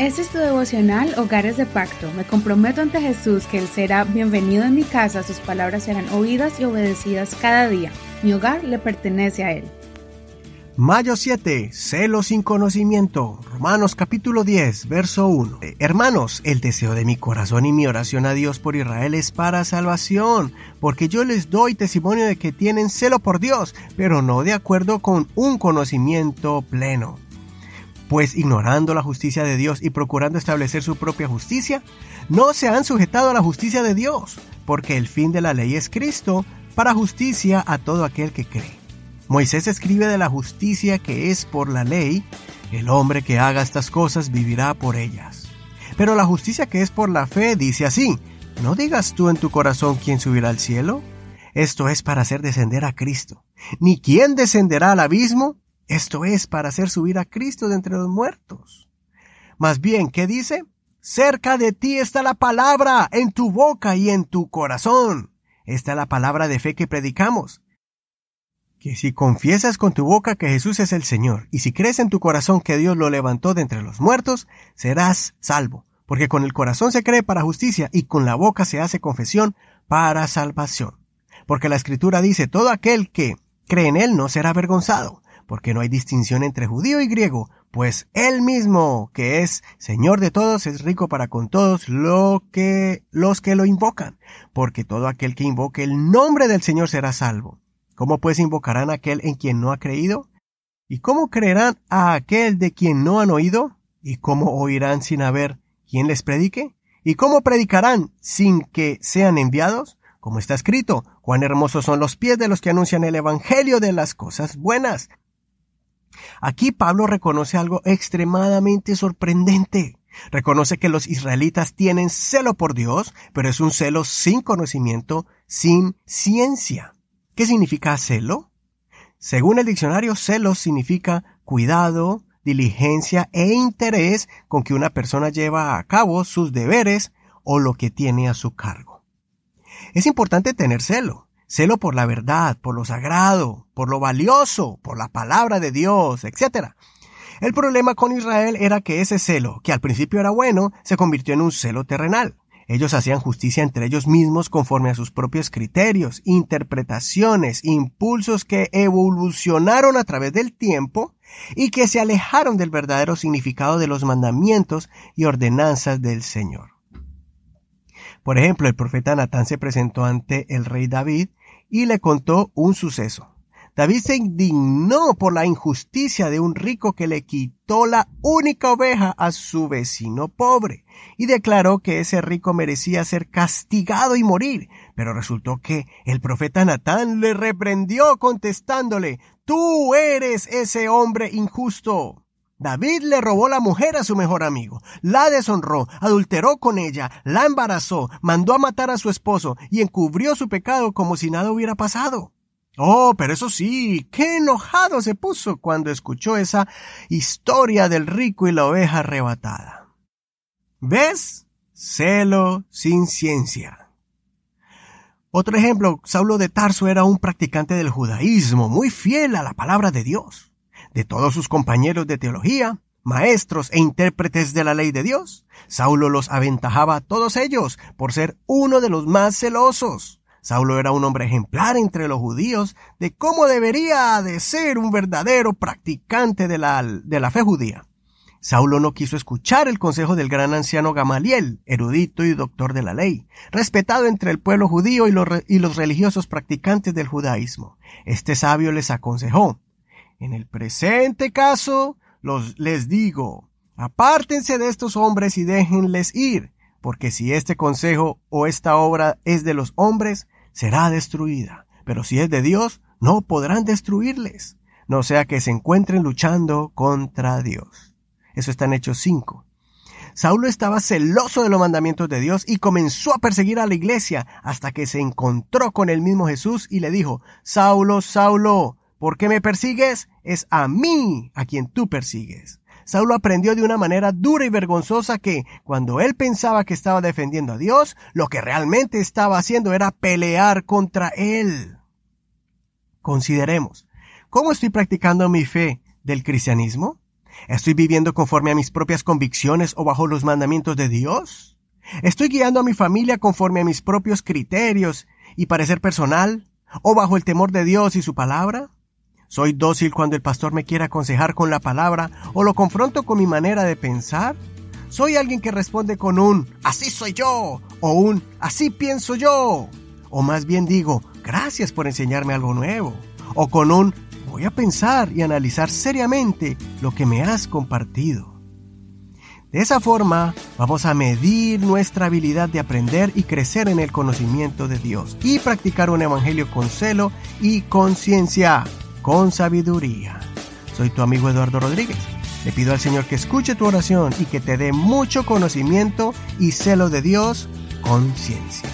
Este es tu devocional Hogares de Pacto. Me comprometo ante Jesús que Él será bienvenido en mi casa, sus palabras serán oídas y obedecidas cada día. Mi hogar le pertenece a Él. Mayo 7. Celo sin conocimiento. Romanos capítulo 10, verso 1. Eh, hermanos, el deseo de mi corazón y mi oración a Dios por Israel es para salvación, porque yo les doy testimonio de que tienen celo por Dios, pero no de acuerdo con un conocimiento pleno. Pues ignorando la justicia de Dios y procurando establecer su propia justicia, no se han sujetado a la justicia de Dios, porque el fin de la ley es Cristo, para justicia a todo aquel que cree. Moisés escribe de la justicia que es por la ley, el hombre que haga estas cosas vivirá por ellas. Pero la justicia que es por la fe dice así, ¿no digas tú en tu corazón quién subirá al cielo? Esto es para hacer descender a Cristo. Ni quién descenderá al abismo, esto es para hacer subir a Cristo de entre los muertos. Más bien, ¿qué dice? Cerca de ti está la palabra, en tu boca y en tu corazón. Esta es la palabra de fe que predicamos que si confiesas con tu boca que Jesús es el Señor, y si crees en tu corazón que Dios lo levantó de entre los muertos, serás salvo, porque con el corazón se cree para justicia y con la boca se hace confesión para salvación. Porque la Escritura dice, todo aquel que cree en Él no será avergonzado, porque no hay distinción entre judío y griego, pues Él mismo, que es Señor de todos, es rico para con todos que, los que lo invocan, porque todo aquel que invoque el nombre del Señor será salvo. ¿Cómo pues invocarán a aquel en quien no ha creído? ¿Y cómo creerán a aquel de quien no han oído? ¿Y cómo oirán sin haber quien les predique? ¿Y cómo predicarán sin que sean enviados? Como está escrito, cuán hermosos son los pies de los que anuncian el Evangelio de las cosas buenas. Aquí Pablo reconoce algo extremadamente sorprendente. Reconoce que los israelitas tienen celo por Dios, pero es un celo sin conocimiento, sin ciencia. ¿Qué significa celo? Según el diccionario, celo significa cuidado, diligencia e interés con que una persona lleva a cabo sus deberes o lo que tiene a su cargo. Es importante tener celo, celo por la verdad, por lo sagrado, por lo valioso, por la palabra de Dios, etc. El problema con Israel era que ese celo, que al principio era bueno, se convirtió en un celo terrenal. Ellos hacían justicia entre ellos mismos conforme a sus propios criterios, interpretaciones, impulsos que evolucionaron a través del tiempo y que se alejaron del verdadero significado de los mandamientos y ordenanzas del Señor. Por ejemplo, el profeta Natán se presentó ante el rey David y le contó un suceso. David se indignó por la injusticia de un rico que le quitó la única oveja a su vecino pobre y declaró que ese rico merecía ser castigado y morir. Pero resultó que el profeta Natán le reprendió contestándole, Tú eres ese hombre injusto. David le robó la mujer a su mejor amigo, la deshonró, adulteró con ella, la embarazó, mandó a matar a su esposo y encubrió su pecado como si nada hubiera pasado. Oh, pero eso sí, qué enojado se puso cuando escuchó esa historia del rico y la oveja arrebatada. ¿Ves? Celo sin ciencia. Otro ejemplo, Saulo de Tarso era un practicante del judaísmo, muy fiel a la palabra de Dios. De todos sus compañeros de teología, maestros e intérpretes de la ley de Dios, Saulo los aventajaba a todos ellos por ser uno de los más celosos. Saulo era un hombre ejemplar entre los judíos de cómo debería de ser un verdadero practicante de la, de la fe judía. Saulo no quiso escuchar el consejo del gran anciano Gamaliel, erudito y doctor de la ley, respetado entre el pueblo judío y los, y los religiosos practicantes del judaísmo. Este sabio les aconsejó, en el presente caso, los, les digo, apártense de estos hombres y déjenles ir, porque si este consejo o esta obra es de los hombres, será destruida, pero si es de Dios, no podrán destruirles, no sea que se encuentren luchando contra Dios. Eso está en Hechos 5. Saulo estaba celoso de los mandamientos de Dios y comenzó a perseguir a la iglesia hasta que se encontró con el mismo Jesús y le dijo, Saulo, Saulo, ¿por qué me persigues? Es a mí a quien tú persigues. Saulo aprendió de una manera dura y vergonzosa que, cuando él pensaba que estaba defendiendo a Dios, lo que realmente estaba haciendo era pelear contra él. Consideremos, ¿cómo estoy practicando mi fe del cristianismo? ¿Estoy viviendo conforme a mis propias convicciones o bajo los mandamientos de Dios? ¿Estoy guiando a mi familia conforme a mis propios criterios y parecer personal o bajo el temor de Dios y su palabra? ¿Soy dócil cuando el pastor me quiere aconsejar con la palabra o lo confronto con mi manera de pensar? ¿Soy alguien que responde con un así soy yo o un así pienso yo? O más bien digo, gracias por enseñarme algo nuevo. O con un voy a pensar y analizar seriamente lo que me has compartido. De esa forma, vamos a medir nuestra habilidad de aprender y crecer en el conocimiento de Dios y practicar un evangelio con celo y conciencia con sabiduría. Soy tu amigo Eduardo Rodríguez. Le pido al Señor que escuche tu oración y que te dé mucho conocimiento y celo de Dios con ciencia.